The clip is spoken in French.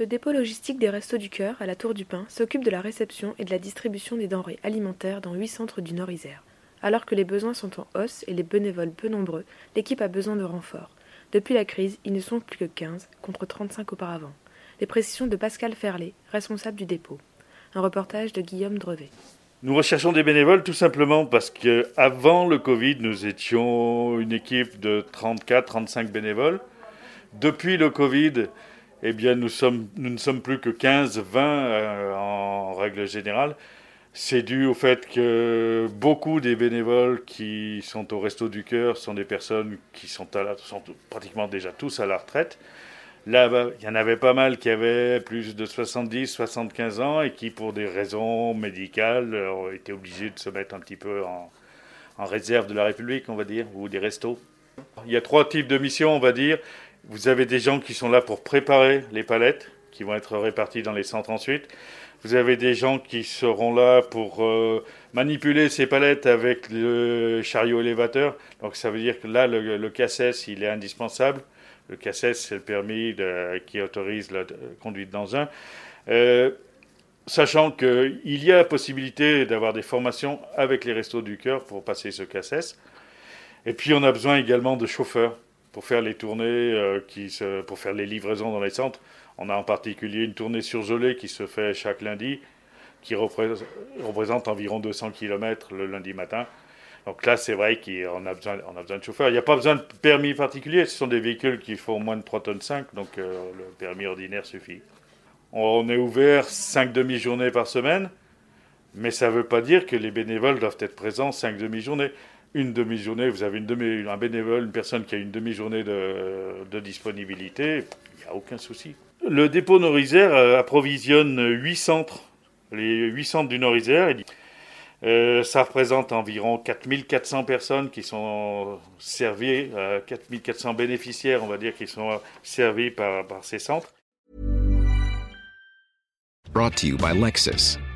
Le dépôt logistique des Restos du Cœur à la Tour du Pin s'occupe de la réception et de la distribution des denrées alimentaires dans huit centres du Nord-Isère. Alors que les besoins sont en hausse et les bénévoles peu nombreux, l'équipe a besoin de renforts. Depuis la crise, ils ne sont plus que 15, contre 35 auparavant. Les précisions de Pascal Ferlet, responsable du dépôt. Un reportage de Guillaume Drevet. Nous recherchons des bénévoles tout simplement parce que avant le Covid, nous étions une équipe de 34-35 bénévoles. Depuis le Covid, eh bien, nous, ne sommes plus que 15, 20 euh, en règle générale. C'est dû au fait que beaucoup des bénévoles qui sont au Resto du Cœur sont des personnes qui sont, pratiquement déjà tous à la retraite. Là, il y en avait pas mal qui avaient plus de 70, 75 ans et qui, pour des raisons médicales, ont été obligés de se mettre un petit peu en réserve de la République, on va dire, ou des restos. Il y a trois types de missions, on va dire. Vous avez des gens qui sont là pour préparer les palettes, qui vont être réparties dans les centres ensuite. Vous avez des gens qui seront là pour euh, manipuler ces palettes avec le chariot élévateur. Donc ça veut dire que là, le, le il est indispensable. Le CACES, c'est le permis qui autorise la conduite d'engin. Euh, sachant qu'il y a possibilité d'avoir des formations avec les restos du cœur pour passer ce CACES. Et puis on a besoin également de chauffeurs pour faire les tournées, euh, qui se, pour faire les livraisons dans les centres. On a en particulier une tournée surgelée qui se fait chaque lundi, qui représente, environ 200 km le lundi matin. Donc là, c'est vrai qu'on a besoin, de chauffeurs. Il n'y a pas besoin de permis particulier. Ce sont des véhicules qui font moins de 3 tonnes 5, donc euh, le permis ordinaire suffit. On est ouvert 5 demi-journées par semaine, mais ça ne veut pas dire que les bénévoles doivent être présents 5 demi-journées une demi-journée, vous avez une demi, un bénévole, une personne qui a une demi-journée de, disponibilité, il n'y a aucun souci. Le dépôt Nord-Isère euh, approvisionne 8 centres, les 8 centres du Nord-Isère. Euh, ça représente environ 4400 personnes qui sont servies, euh, 4400 bénéficiaires, on va dire, qui sont servis par, par ces centres. Brought to you by Lexus.